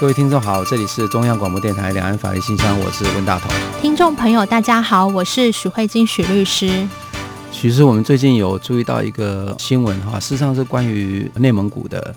各位听众好，这里是中央广播电台两岸法律信箱，我是温大同。听众朋友大家好，我是许慧晶许律师。其实我们最近有注意到一个新闻哈，事实上是关于内蒙古的。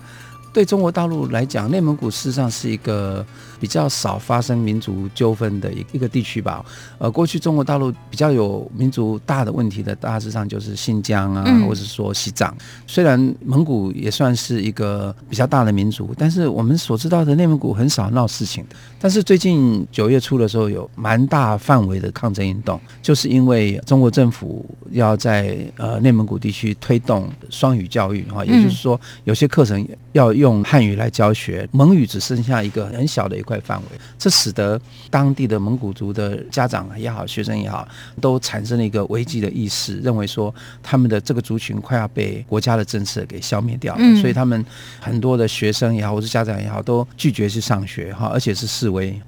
对中国大陆来讲，内蒙古事实上是一个比较少发生民族纠纷的一一个地区吧。呃，过去中国大陆比较有民族大的问题的，大致上就是新疆啊，嗯、或者说西藏。虽然蒙古也算是一个比较大的民族，但是我们所知道的内蒙古很少闹事情的。但是最近九月初的时候，有蛮大范围的抗争运动，就是因为中国政府要在呃内蒙古地区推动双语教育哈，也就是说有些课程要用。用汉语来教学，蒙语只剩下一个很小的一块范围，这使得当地的蒙古族的家长也好，学生也好，都产生了一个危机的意识，认为说他们的这个族群快要被国家的政策给消灭掉了，嗯、所以他们很多的学生也好，或是家长也好，都拒绝去上学哈，而且是示威。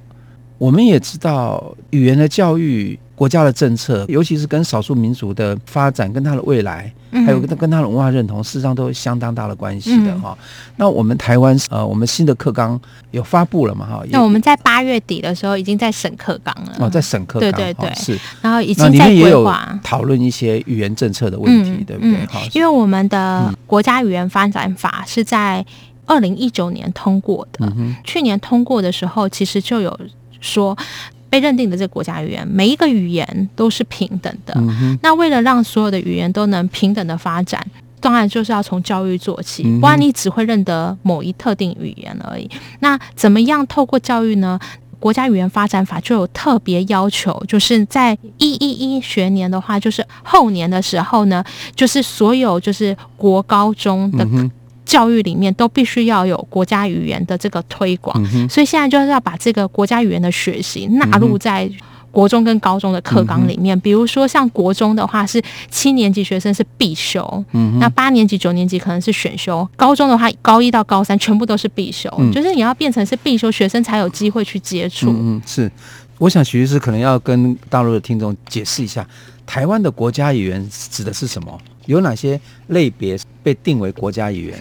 我们也知道语言的教育。国家的政策，尤其是跟少数民族的发展、跟他的未来，还有跟他跟他的文化认同，事实上都有相当大的关系的哈。那我们台湾呃，我们新的课纲有发布了嘛哈？那我们在八月底的时候已经在审课纲了哦，在审课纲，对对对，是。然后已经在规划，里面也有讨论一些语言政策的问题，对不对？哈，因为我们的国家语言发展法是在二零一九年通过的，去年通过的时候，其实就有说。被认定的这个国家语言，每一个语言都是平等的。嗯、那为了让所有的语言都能平等的发展，当然就是要从教育做起，不然你只会认得某一特定语言而已。那怎么样透过教育呢？国家语言发展法就有特别要求，就是在一一一学年的话，就是后年的时候呢，就是所有就是国高中的、嗯。教育里面都必须要有国家语言的这个推广，嗯、所以现在就是要把这个国家语言的学习纳入在国中跟高中的课纲里面。比如说像国中的话是七年级学生是必修，嗯、那八年级、九年级可能是选修，高中的话高一到高三全部都是必修，嗯、就是你要变成是必修，学生才有机会去接触。嗯，是，我想徐律师可能要跟大陆的听众解释一下，台湾的国家语言指的是什么？有哪些类别被定为国家语言？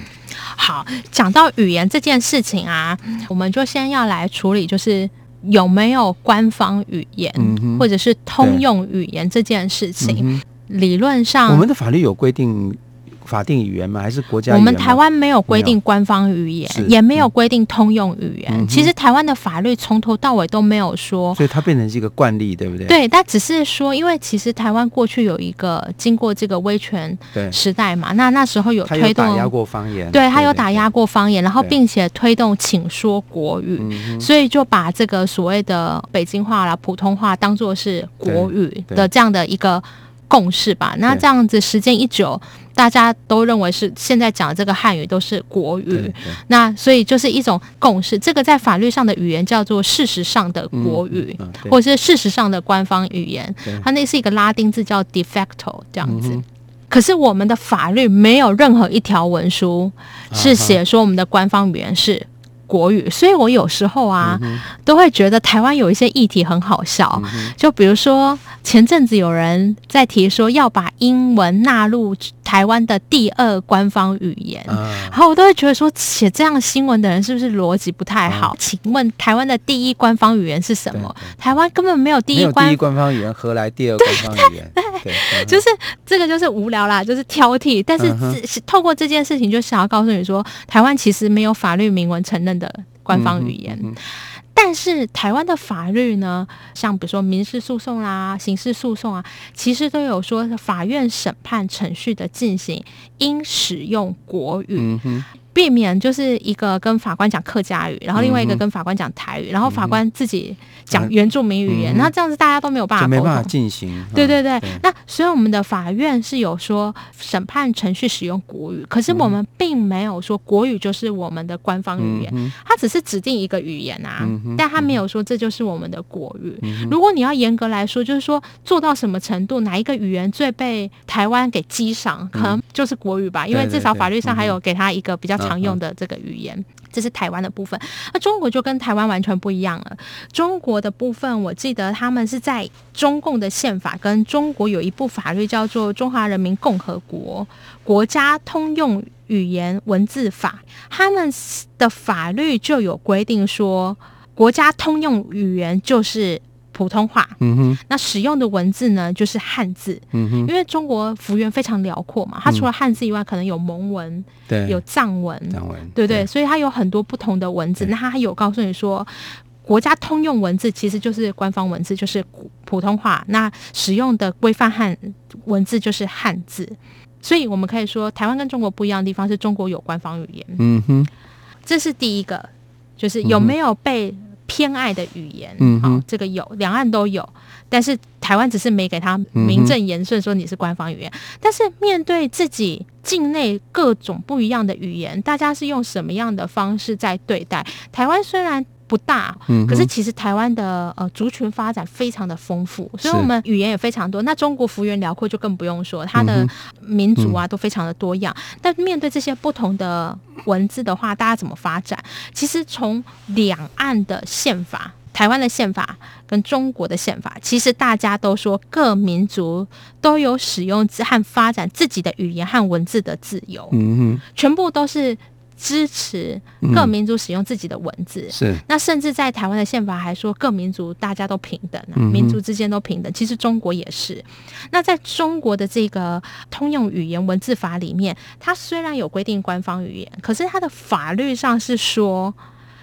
好，讲到语言这件事情啊，我们就先要来处理，就是有没有官方语言，嗯、或者是通用语言这件事情。嗯、理论上，我们的法律有规定。法定语言吗？还是国家？我们台湾没有规定官方语言，也没有规定通用语言。嗯、其实台湾的法律从头到尾都没有说，所以它变成是一个惯例，对不对？对，但只是说，因为其实台湾过去有一个经过这个威权时代嘛，那那时候有推动，打压过方言，对，他有打压过方言，然后并且推动请说国语，所以就把这个所谓的北京话啦、普通话当做是国语的这样的一个共识吧。那这样子时间一久。大家都认为是现在讲的这个汉语都是国语，那所以就是一种共识。这个在法律上的语言叫做事实上的国语，或者是事实上的官方语言。它那是一个拉丁字叫 de facto 这样子。嗯、可是我们的法律没有任何一条文书是写说我们的官方语言是国语，所以我有时候啊、嗯、都会觉得台湾有一些议题很好笑，嗯、就比如说。前阵子有人在提说要把英文纳入台湾的第二官方语言，嗯、然后我都会觉得说写这样新闻的人是不是逻辑不太好？嗯、请问台湾的第一官方语言是什么？台湾根本没有第一官，第一官方语言，何来第二官方语言？对，对，对，对，就是这个就是无聊啦，就是挑剔。但是透过这件事情，就想要告诉你说，台湾其实没有法律明文承认的官方语言。但是台湾的法律呢，像比如说民事诉讼啦、刑事诉讼啊，其实都有说法院审判程序的进行应使用国语。避免就是一个跟法官讲客家语，然后另外一个跟法官讲台语，然后法官自己讲原住民语言，那、嗯、这样子大家都没有办法没办法进行。对对对，对。那所以我们的法院是有说审判程序使用国语，可是我们并没有说国语就是我们的官方语言，它只是指定一个语言啊，但他没有说这就是我们的国语。如果你要严格来说，就是说做到什么程度，哪一个语言最被台湾给激赏，可能就是国语吧，因为至少法律上还有给他一个比较常用的这个语言。这是台湾的部分，那中国就跟台湾完全不一样了。中国的部分，我记得他们是在中共的宪法跟中国有一部法律叫做《中华人民共和国国家通用语言文字法》，他们的法律就有规定说，国家通用语言就是。普通话，嗯哼，那使用的文字呢，就是汉字，嗯哼，因为中国幅员非常辽阔嘛，它除了汉字以外，可能有蒙文，对，有藏文，藏文，对对，所以它有很多不同的文字。那它还有告诉你说，国家通用文字其实就是官方文字，就是普通话。那使用的规范汉文字就是汉字，所以我们可以说，台湾跟中国不一样的地方是中国有官方语言，嗯哼，这是第一个，就是有没有被。偏爱的语言，好、这个有，两岸都有，但是台湾只是没给他名正言顺说你是官方语言。嗯、但是面对自己境内各种不一样的语言，大家是用什么样的方式在对待？台湾虽然。不大，可是其实台湾的呃族群发展非常的丰富，所以我们语言也非常多。那中国幅员辽阔就更不用说，它的民族啊都非常的多样。但面对这些不同的文字的话，大家怎么发展？其实从两岸的宪法，台湾的宪法跟中国的宪法，其实大家都说各民族都有使用和发展自己的语言和文字的自由。嗯，全部都是。支持各民族使用自己的文字，嗯、是那甚至在台湾的宪法还说各民族大家都平等，啊，嗯、民族之间都平等。其实中国也是。那在中国的这个通用语言文字法里面，它虽然有规定官方语言，可是它的法律上是说，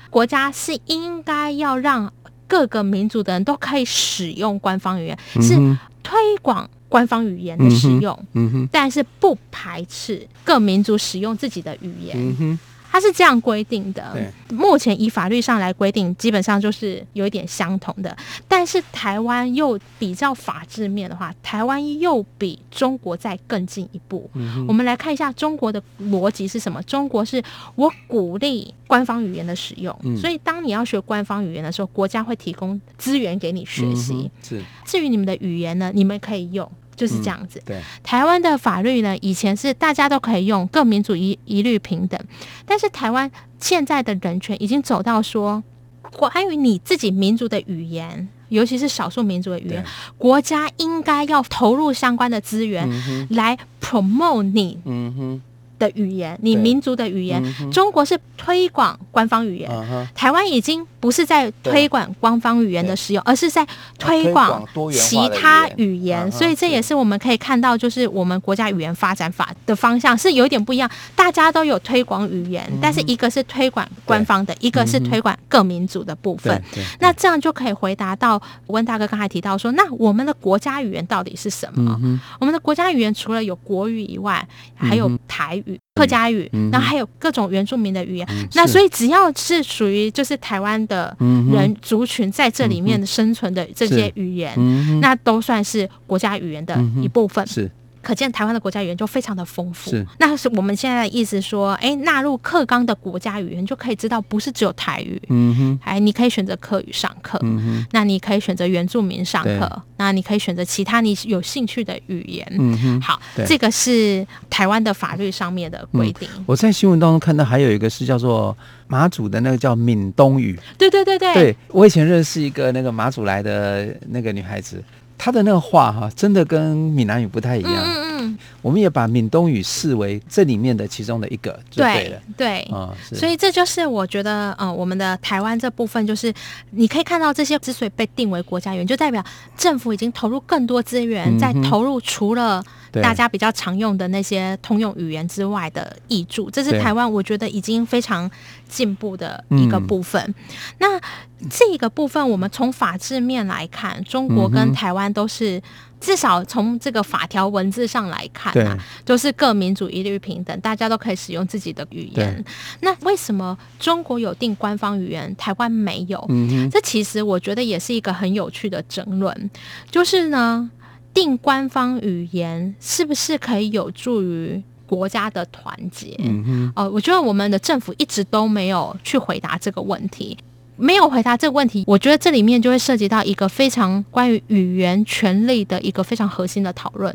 国家是应该要让各个民族的人都可以使用官方语言，嗯、是推广官方语言的使用，嗯嗯、但是不排斥各民族使用自己的语言。嗯它是这样规定的，目前以法律上来规定，基本上就是有一点相同的。但是台湾又比较法治面的话，台湾又比中国再更进一步。嗯、我们来看一下中国的逻辑是什么？中国是我鼓励官方语言的使用，嗯、所以当你要学官方语言的时候，国家会提供资源给你学习。嗯、是，至于你们的语言呢，你们可以用。就是这样子。嗯、对，台湾的法律呢，以前是大家都可以用，各民族一一律平等。但是台湾现在的人权已经走到说，关于你自己民族的语言，尤其是少数民族的语言，国家应该要投入相关的资源来 promote 你。嗯哼。的语言，你民族的语言，嗯、中国是推广官方语言，嗯、台湾已经不是在推广官方语言的使用，而是在推广其他语言。所以这也是我们可以看到，就是我们国家语言发展法的方向是有点不一样。大家都有推广语言，嗯、但是一个是推广官方的，一个是推广各民族的部分。那这样就可以回答到温大哥刚才提到说，那我们的国家语言到底是什么？嗯、我们的国家语言除了有国语以外，还有台语。客家语，然后还有各种原住民的语言，嗯、那所以只要是属于就是台湾的人族群在这里面生存的这些语言，嗯、那都算是国家语言的一部分。是。可见台湾的国家语言就非常的丰富，是。那是我们现在的意思说，哎，纳入课纲的国家语言就可以知道，不是只有台语，嗯哼，哎，你可以选择客语上课，嗯哼，那你可以选择原住民上课，那你可以选择其他你有兴趣的语言，嗯哼，好，对。这个是台湾的法律上面的规定。我在新闻当中看到还有一个是叫做马祖的那个叫闽东语，对对对对，对我以前认识一个那个马祖来的那个女孩子。他的那个话哈，真的跟闽南语不太一样。嗯嗯，我们也把闽东语视为这里面的其中的一个就对了。对对，嗯，所以这就是我觉得，呃，我们的台湾这部分，就是你可以看到这些之所以被定为国家语言，就代表政府已经投入更多资源，在投入除了大家比较常用的那些通用语言之外的译注，这是台湾我觉得已经非常进步的一个部分。嗯、那这个部分，我们从法制面来看，中国跟台湾都是。至少从这个法条文字上来看啊，都是各民族一律平等，大家都可以使用自己的语言。那为什么中国有定官方语言，台湾没有？嗯，这其实我觉得也是一个很有趣的争论。就是呢，定官方语言是不是可以有助于国家的团结？嗯哼，哦，我觉得我们的政府一直都没有去回答这个问题。没有回答这个问题，我觉得这里面就会涉及到一个非常关于语言权利的一个非常核心的讨论，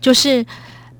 就是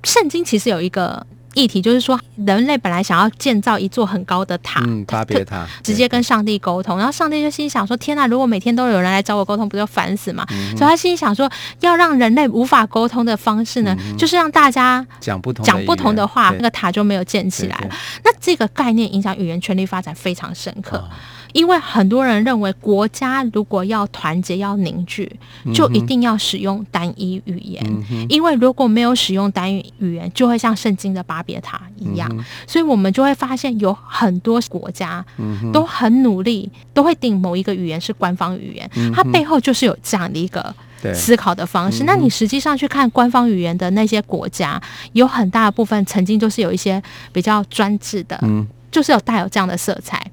圣经其实有一个议题，就是说人类本来想要建造一座很高的塔，嗯，巴别塔，直接跟上帝沟通，然后上帝就心想说：天啊，如果每天都有人来找我沟通，不就烦死吗？嗯、所以他心想说，要让人类无法沟通的方式呢，嗯、就是让大家讲不同讲不同的话，那个塔就没有建起来了。那这个概念影响语言权利发展非常深刻。哦因为很多人认为，国家如果要团结、要凝聚，就一定要使用单一语言。嗯、因为如果没有使用单一语言，就会像圣经的巴别塔一样。嗯、所以我们就会发现，有很多国家都很努力，都会定某一个语言是官方语言。它背后就是有这样的一个思考的方式。那你实际上去看官方语言的那些国家，有很大的部分曾经就是有一些比较专制的，就是有带有这样的色彩。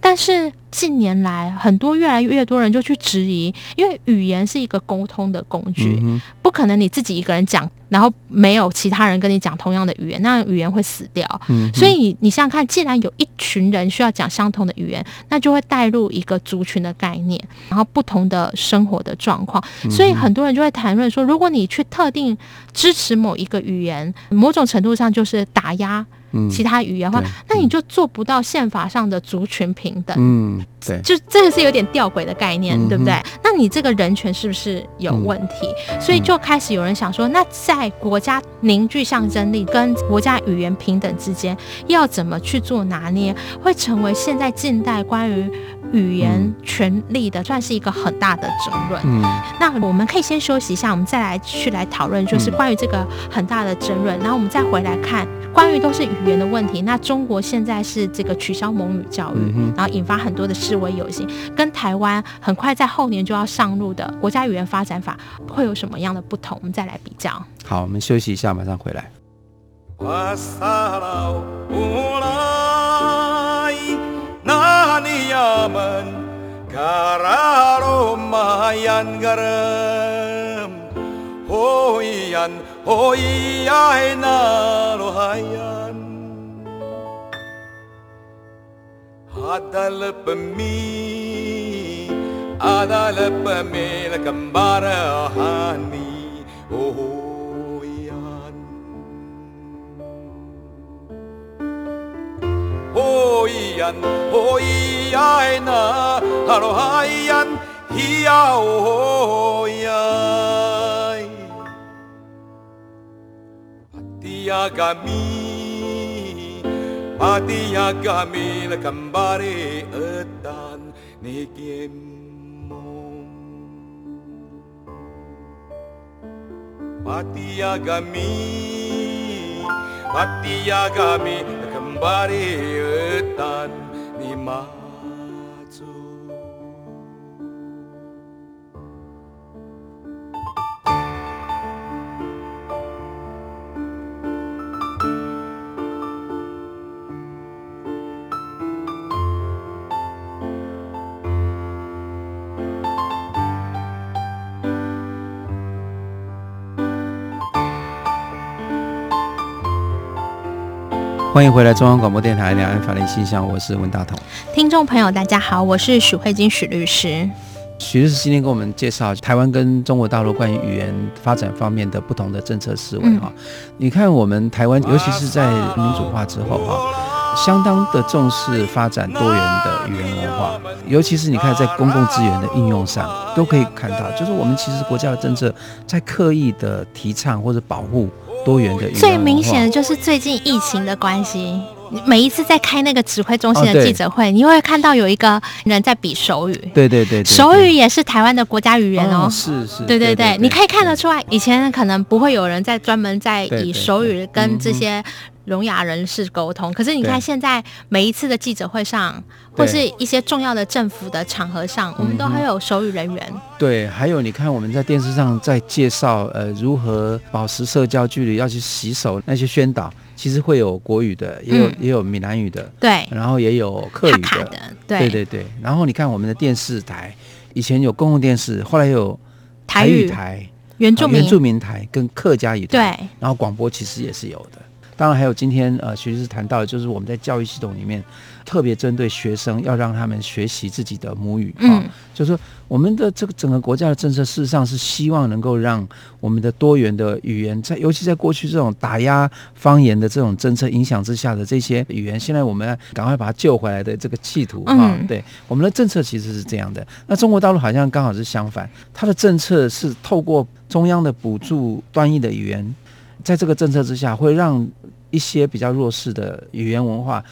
但是近年来，很多越来越多人就去质疑，因为语言是一个沟通的工具，嗯、不可能你自己一个人讲，然后没有其他人跟你讲同样的语言，那语言会死掉。嗯、所以你想想看，既然有一群人需要讲相同的语言，那就会带入一个族群的概念，然后不同的生活的状况，所以很多人就会谈论说，如果你去特定支持某一个语言，某种程度上就是打压。其他语言的话，嗯、那你就做不到宪法上的族群平等。嗯，对，就这个是有点吊诡的概念，嗯、对不对？那你这个人权是不是有问题？嗯、所以就开始有人想说，那在国家凝聚象征力跟国家语言平等之间，要怎么去做拿捏，会成为现在近代关于语言权利的算是一个很大的争论。嗯，那我们可以先休息一下，我们再来去来讨论，就是关于这个很大的争论，然后我们再回来看。关于都是语言的问题，那中国现在是这个取消蒙语教育，嗯、然后引发很多的示威游行，跟台湾很快在后年就要上路的国家语言发展法会有什么样的不同？我们再来比较。好，我们休息一下，马上回来。那罗海呀，阿达勒布米，阿达勒布米勒甘巴 pati agami lekambare etan nikim Pati agami, pati agami, kembali etan nimah. 欢迎回来，中央广播电台两岸法律信箱，我是文大同。听众朋友，大家好，我是许慧金许律师。许律师今天给我们介绍台湾跟中国大陆关于语言发展方面的不同的政策思维哈。嗯、你看，我们台湾尤其是在民主化之后哈，相当的重视发展多元的语言文化，尤其是你看在公共资源的应用上，都可以看到，就是我们其实国家的政策在刻意的提倡或者保护。多元的最明显的就是最近疫情的关系，每一次在开那个指挥中心的记者会，哦、你会看到有一个人在比手语。对对对，对，手语也是台湾的国家语言哦。哦是是。对对对，对对对，你可以看得出来，以前可能不会有人在专门在以手语跟这些聋哑人士沟通。可是你看现在每一次的记者会上，或是一些重要的政府的场合上，我们都还有手语人员。对，还有你看我们在电视上在介绍呃如何保持社交距离，要去洗手那些宣导。其实会有国语的，也有、嗯、也有闽南语的，对，然后也有客语的，对，对对对。然后你看我们的电视台，以前有公共电视，后来有台语台、原住民、原住民台跟客家语台，对。然后广播其实也是有的。当然还有今天呃，徐律师谈到的就是我们在教育系统里面。特别针对学生，要让他们学习自己的母语啊、嗯哦，就是说我们的这个整个国家的政策，事实上是希望能够让我们的多元的语言，在尤其在过去这种打压方言的这种政策影响之下的这些语言，现在我们要赶快把它救回来的这个企图啊、哦，对我们的政策其实是这样的。那中国大陆好像刚好是相反，它的政策是透过中央的补助端译的语言，在这个政策之下，会让一些比较弱势的语言文化。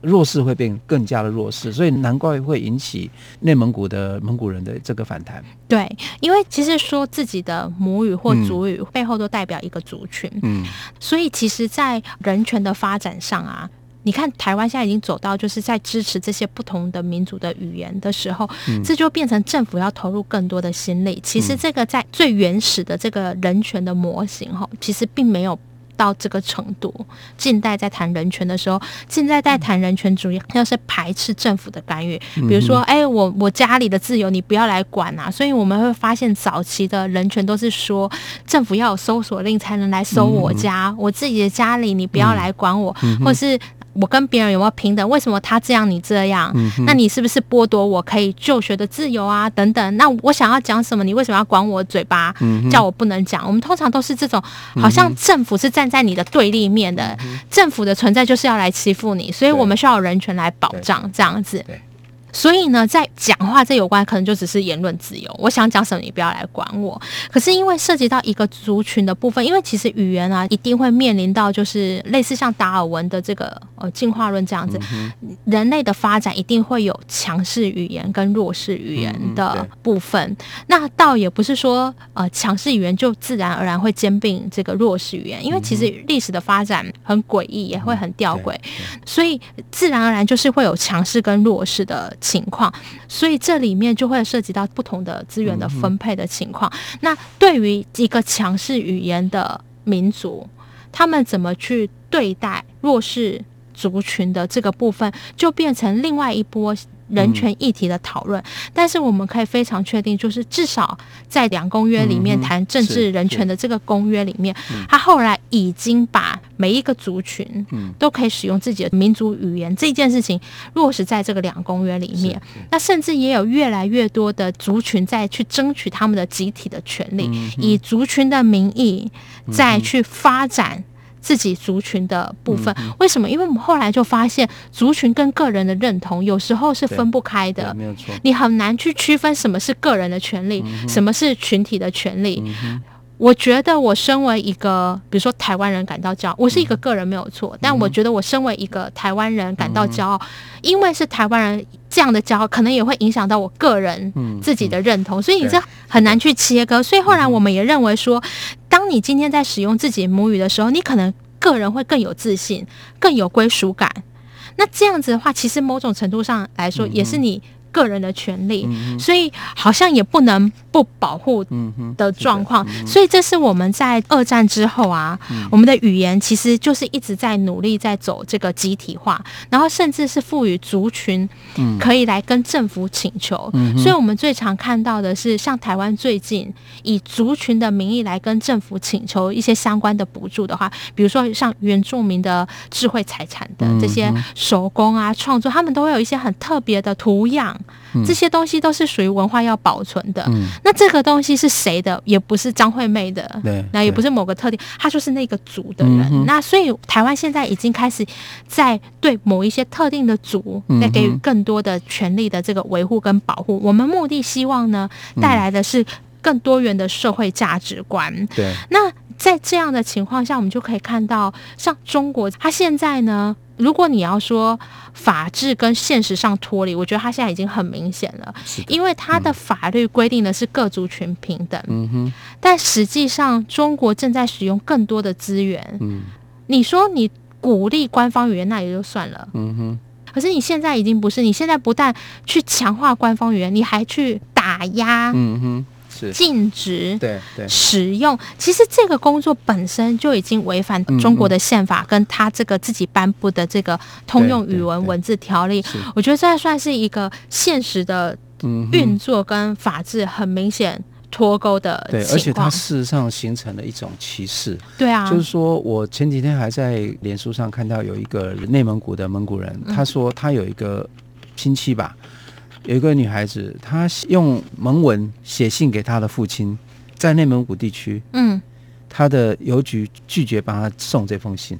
弱势会变更加的弱势，所以难怪会引起内蒙古的蒙古人的这个反弹。对，因为其实说自己的母语或族语背后都代表一个族群。嗯，所以其实，在人权的发展上啊，你看台湾现在已经走到就是在支持这些不同的民族的语言的时候，嗯，这就变成政府要投入更多的心力。其实这个在最原始的这个人权的模型哈，其实并没有。到这个程度，近代在谈人权的时候，近代在谈人权主义，要是排斥政府的干预，比如说，哎、欸，我我家里的自由你不要来管啊。所以我们会发现，早期的人权都是说，政府要有搜索令才能来搜我家，我自己的家里你不要来管我，或是。我跟别人有没有平等？为什么他这样你这样？嗯、那你是不是剥夺我可以就学的自由啊？等等。那我想要讲什么？你为什么要管我嘴巴？嗯、叫我不能讲？我们通常都是这种，好像政府是站在你的对立面的，嗯、政府的存在就是要来欺负你，所以我们需要有人权来保障这样子。所以呢，在讲话这有关，可能就只是言论自由。我想讲什么，你不要来管我。可是因为涉及到一个族群的部分，因为其实语言啊，一定会面临到就是类似像达尔文的这个呃进化论这样子，嗯、人类的发展一定会有强势语言跟弱势语言的部分。嗯、那倒也不是说呃强势语言就自然而然会兼并这个弱势语言，因为其实历史的发展很诡异，也会很吊诡，所以自然而然就是会有强势跟弱势的。情况，所以这里面就会涉及到不同的资源的分配的情况。那对于一个强势语言的民族，他们怎么去对待弱势族群的这个部分，就变成另外一波。人权议题的讨论，但是我们可以非常确定，就是至少在两公约里面谈政治人权的这个公约里面，他后来已经把每一个族群都可以使用自己的民族语言这件事情落实在这个两公约里面。那甚至也有越来越多的族群在去争取他们的集体的权利，以族群的名义再去发展。自己族群的部分，嗯，为什么？因为我们后来就发现，族群跟个人的认同有时候是分不开的，没有错。你很难去区分什么是个人的权利，嗯，什么是群体的权利。嗯我觉得我身为一个，比如说台湾人感到骄傲，我是一个个人没有错，但我觉得我身为一个台湾人感到骄傲，因为是台湾人这样的骄傲，可能也会影响到我个人自己的认同，所以你这很难去切割。所以后来我们也认为说，当你今天在使用自己母语的时候，你可能个人会更有自信，更有归属感。那这样子的话，其实某种程度上来说，也是你。个人的权利，所以好像也不能不保护的。状况，所以这是我们在二战之后啊，我们的语言其实就是一直在努力在走这个集体化，然后甚至是赋予族群可以来跟政府请求，所以我们最常看到的是像台湾最近以族群的名义来跟政府请求一些相关的补助的话，比如说像原住民的智慧财产的这些手工啊创作，他们都会有一些很特别的图样。这些东西都是属于文化要保存的。嗯、那这个东西是谁的？也不是张惠妹的，那也不是某个特定，他就是那个族的人。嗯、那所以台湾现在已经开始在对某一些特定的族，在给予更多的权利的这个维护跟保护。我们目的希望呢，带来的是更多元的社会价值观。对，那在这样的情况下，我们就可以看到，像中国，它现在呢。如果你要说法治跟现实上脱离，我觉得它现在已经很明显了，因为它的法律规定的是各族群平等，嗯哼，但实际上中国正在使用更多的资源，嗯，你说你鼓励官方语言那也就算了，嗯哼，可是你现在已经不是，你现在不但去强化官方语言，你还去打压，嗯哼。禁止对对使用，其实这个工作本身就已经违反中国的宪法，跟他这个自己颁布的这个通用语文文字条例。我觉得这算是一个现实的运作跟法治很明显脱钩的。对，而且它事实上形成了一种歧视。对啊，就是说我前几天还在脸书上看到有一个内蒙古的蒙古人，他说他有一个亲戚吧。有一个女孩子，她用蒙文写信给她的父亲，在内蒙古地区，嗯，她的邮局拒绝帮她送这封信，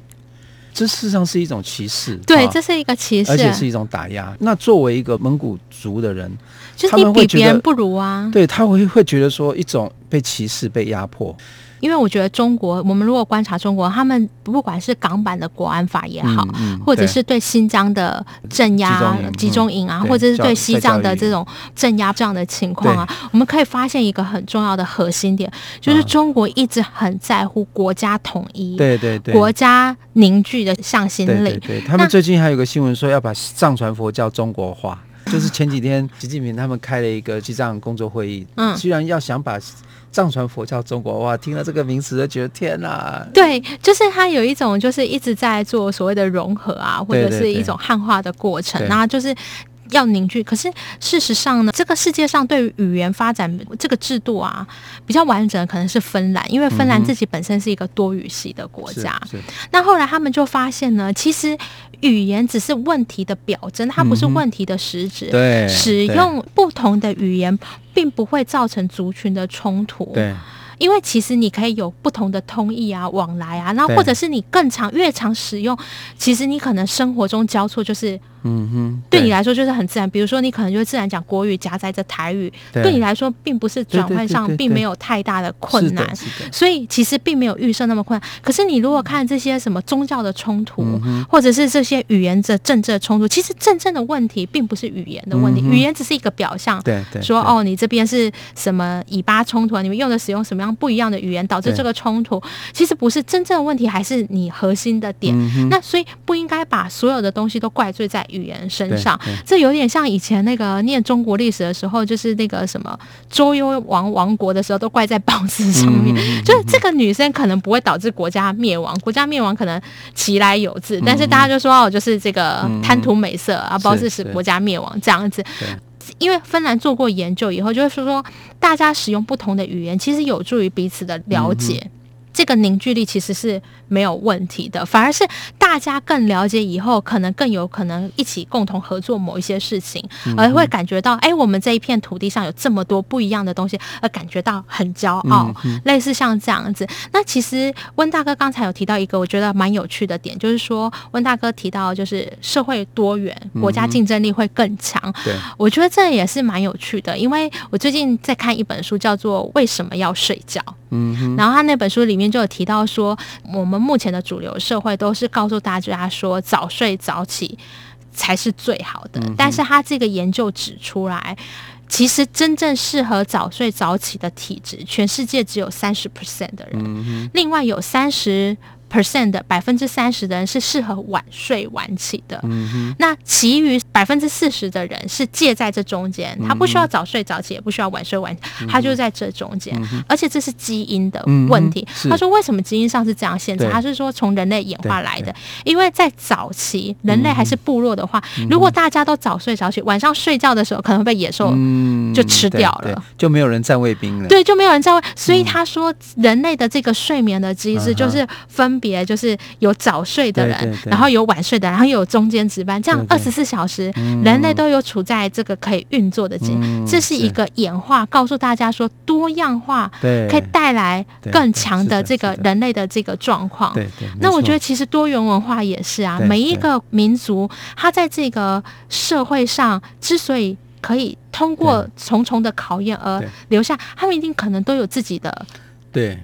这事实上是一种歧视，对，这是一个歧视，而且是一种打压。那作为一个蒙古族的人，就是你比别人不如啊，对，他会会觉得说一种被歧视、被压迫。因为我觉得中国，我们如果观察中国，他们不管是港版的国安法也好，嗯嗯、或者是对新疆的镇压集中营啊，嗯、或者是对西藏的这种镇压这样的情况啊，我们可以发现一个很重要的核心点，就是中国一直很在乎国家统一，对对对，国家凝聚的向心力。对，对，对，他们最近还有个新闻说要把藏传佛教中国化，就是前几天习近平他们开了一个西藏工作会议，嗯，居然要想把。藏传佛教中国哇，听了这个名词就觉得天哪！对，就是它有一种就是一直在做所谓的融合啊，或者是一种汉化的过程，然后就是要凝聚。可是事实上呢，这个世界上对于语言发展这个制度啊，比较完整的可能是芬兰，因为芬兰自己本身是一个多语系的国家。嗯、那后来他们就发现呢，其实语言只是问题的表征，它不是问题的实质。对、嗯，使用不同的语言。并不会造成族群的冲突，对，因为其实你可以有不同的通译啊、往来啊，那或者是你更常越常使用，其实你可能生活中交错就是。嗯哼，对你来说就是很自然。比如说，你可能就会自然讲国语夹杂着台语，对你来说并不是转换上并没有太大的困难，所以其实并没有预设那么困难。可是你如果看这些什么宗教的冲突，或者是这些语言的政治的冲突，其实真正的问题并不是语言的问题，语言只是一个表象。对对，说哦，你这边是什么以巴冲突啊？你们用的使用什么样不一样的语言导致这个冲突？其实不是真正的问题，还是你核心的点。那所以不应该把所有的东西都怪罪在。语言身上，这有点像以前那个念中国历史的时候，就是那个什么周幽王亡国的时候，都怪在褒姒上面。就是这个女生可能不会导致国家灭亡，国家灭亡可能其来有自，但是大家就说哦，就是这个贪图美色啊，褒姒使国家灭亡这样子。因为芬兰做过研究以后，就是说大家使用不同的语言，其实有助于彼此的了解。这个凝聚力其实是没有问题的，反而是大家更了解以后，可能更有可能一起共同合作某一些事情，而会感觉到，哎，我们这一片土地上有这么多不一样的东西，而感觉到很骄傲，类似像这样子。那其实温大哥刚才有提到一个我觉得蛮有趣的点，就是说温大哥提到就是社会多元，国家竞争力会更强。对，我觉得这也是蛮有趣的，因为我最近在看一本书，叫做《为什么要睡觉》。嗯，然后他那本书里面就有提到说，我们目前的主流社会都是告诉大家说早睡早起才是最好的，但是他这个研究指出来，其实真正适合早睡早起的体质，全世界只有三十 percent 的人，另外有三十。Percent 的百分之三十的人是适合晚睡晚起的，嗯、那其余百分之四十的人是介在这中间，他不需要早睡早起，也不需要晚睡晚起，他就在这中间，嗯、而且这是基因的问题。嗯、他说为什么基因上是这样限制？他是说从人类演化来的，因为在早期人类还是部落的话，嗯、如果大家都早睡早起，晚上睡觉的时候可能会被野兽就吃掉了，嗯、就没有人站卫兵了。对，就没有人站卫，所以他说人类的这个睡眠的机制就是分。别就是有早睡的人，对对对，然后有晚睡的，然后又有中间值班，这样二十四小时，人类都有处在这个可以运作的阶。嗯、这是一个演化，告诉大家说多样化可以带来更强的这个人类的这个状况。对对，那我觉得其实多元文化也是啊，每一个民族，它在这个社会上之所以可以通过重重的考验而留下，他们一定可能都有自己的对。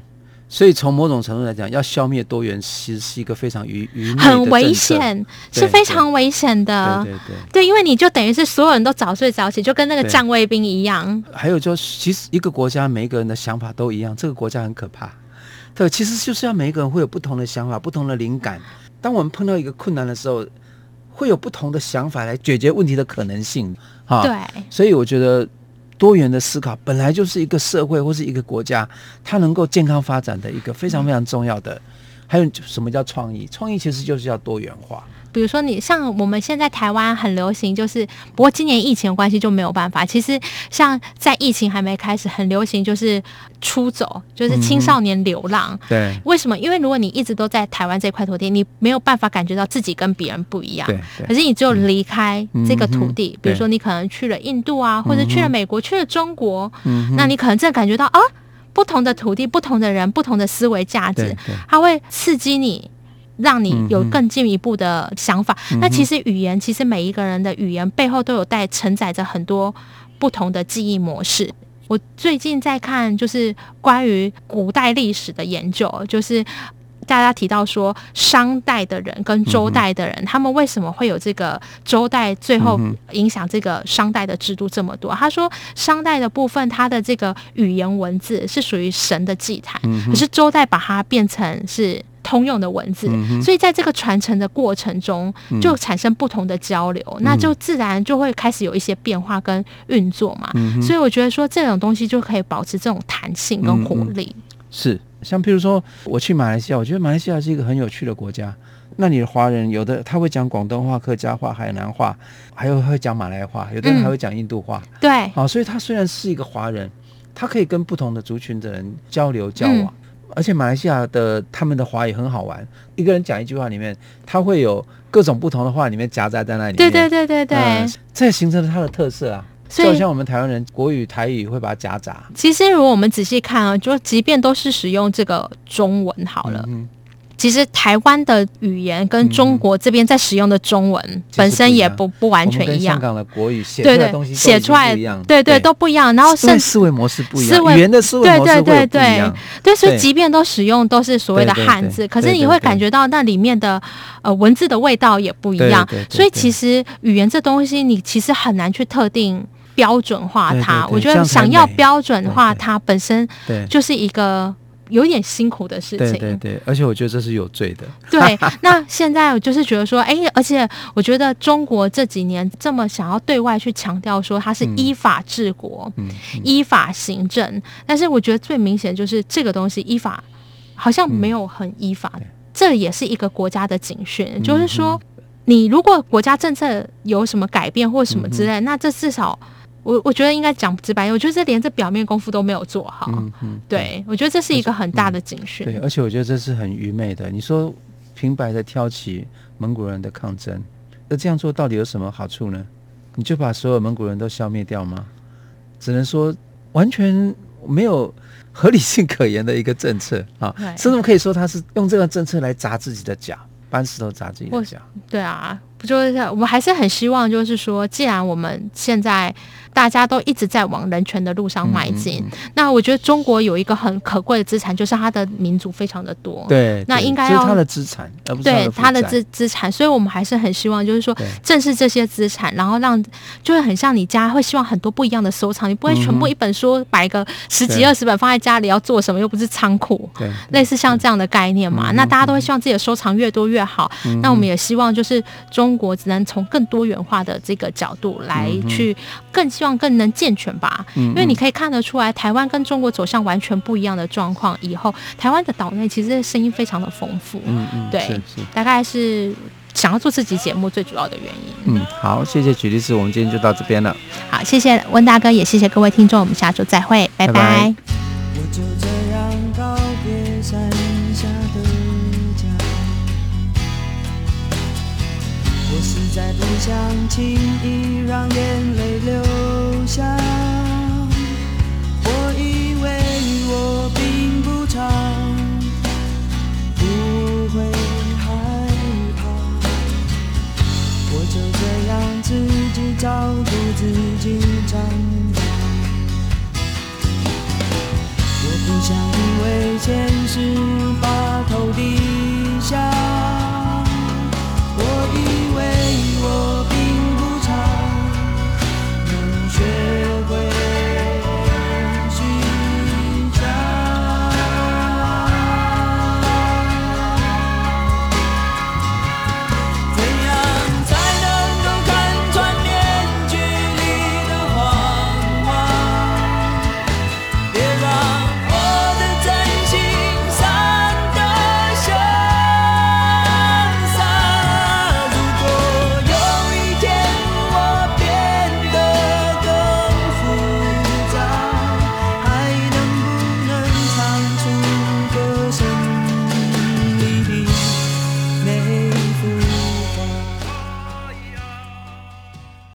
所以从某种程度来讲，要消灭多元，其实是一个非常愚愚昧的很危险，是非常危险的。对对对，对，因为你就等于是所有人都早睡早起，就跟那个站卫兵一样。还有就是，其实一个国家每一个人的想法都一样，这个国家很可怕。对，其实就是要每一个人会有不同的想法、不同的灵感。当我们碰到一个困难的时候，会有不同的想法来解决问题的可能性。哈，对，所以我觉得。多元的思考本来就是一个社会或是一个国家，它能够健康发展的一个非常非常重要的。还有什么叫创意？创意其实就是要多元化。比如说，你像我们现在台湾很流行，就是不过今年疫情的关系就没有办法。其实像在疫情还没开始，很流行就是出走，就是青少年流浪。嗯、对，为什么？因为如果你一直都在台湾这块土地，你没有办法感觉到自己跟别人不一样。可是你只有离开这个土地，嗯、比如说你可能去了印度啊，或者去了美国，去了中国，嗯、那你可能真的感觉到啊，不同的土地、不同的人、不同的思维价值，它会刺激你。让你有更进一步的想法。嗯、那其实语言，其实每一个人的语言背后都有带承载着很多不同的记忆模式。我最近在看，就是关于古代历史的研究，就是大家提到说，商代的人跟周代的人，嗯、他们为什么会有这个周代最后影响这个商代的制度这么多？他说，商代的部分，它的这个语言文字是属于神的祭坛，嗯、可是周代把它变成是。通用的文字，嗯、所以在这个传承的过程中，就产生不同的交流，嗯、那就自然就会开始有一些变化跟运作嘛。嗯、所以我觉得说这种东西就可以保持这种弹性跟活力。是，像譬如说我去马来西亚，我觉得马来西亚是一个很有趣的国家。那你的华人有的他会讲广东话、客家话、海南话，还有会讲马来话，有的人还会讲印度话。嗯、对，啊，所以他虽然是一个华人，他可以跟不同的族群的人交流交往。嗯而且马来西亚的他们的华语很好玩，一个人讲一句话里面，他会有各种不同的话里面夹杂在那里面。对对对对对，呃、这形成了它的特色啊。所以就好像我们台湾人国语台语会把它夹杂。其实如果我们仔细看啊，就即便都是使用这个中文好了。嗯其实台湾的语言跟中国这边在使用的中文本身也不不完全一样。香港的国语写出来的东西写出来，对对都不一样。然后甚至思维模式不一样，语言的思维模式会不一样。对，所以即便都使用都是所谓的汉字，可是你会感觉到那里面的呃文字的味道也不一样。所以其实语言这东西，你其实很难去特定标准化它。我觉得想要标准化它本身就是一个。有点辛苦的事情，对对对，而且我觉得这是有罪的。对，那现在我就是觉得说，哎，而且我觉得中国这几年这么想要对外去强调说它是依法治国、嗯嗯、依法行政，但是我觉得最明显就是这个东西依法好像没有很依法，嗯、这也是一个国家的警讯，嗯、就是说你如果国家政策有什么改变或什么之类，嗯、那这至少。我我觉得应该讲直白，我觉得这连这表面功夫都没有做好。嗯嗯，对，我觉得这是一个很大的警讯。对，而且我觉得这是很愚昧的。你说平白的挑起蒙古人的抗争，那这样做到底有什么好处呢？你就把所有蒙古人都消灭掉吗？只能说完全没有合理性可言的一个政策啊，对甚至可以说他是用这个政策来砸自己的脚，搬石头砸自己的脚。对啊，不就是我们还是很希望，就是说，既然我们现在。大家都一直在往人权的路上迈进。嗯嗯、那我觉得中国有一个很可贵的资产，就是它的民族非常的多。对，那应该要它的资产，而不是对它的资资产。所以我们还是很希望，就是说正视这些资产，然后让就会很像你家会希望很多不一样的收藏，你不会全部一本书摆个十几二十本放在家里要做什么？又不是仓库，对，类似像这样的概念嘛。那大家都会希望自己的收藏越多越好。那我们也希望就是中国只能从更多元化的这个角度来去更。希望更能健全吧，因为你可以看得出来，台湾跟中国走向完全不一样的状况。以后台湾的岛内其实声音非常的丰富，嗯嗯，对，大概是想要做这集节目最主要的原因。嗯，好，谢谢曲律师，我们今天就到这边了。好，谢谢温大哥，也谢谢各位听众，我们下周再会，拜拜。拜拜。想轻易让眼泪流。下，我以为我并不长，不会害怕，我就这样自己照顾自己长大。我不想因为现实把头低下。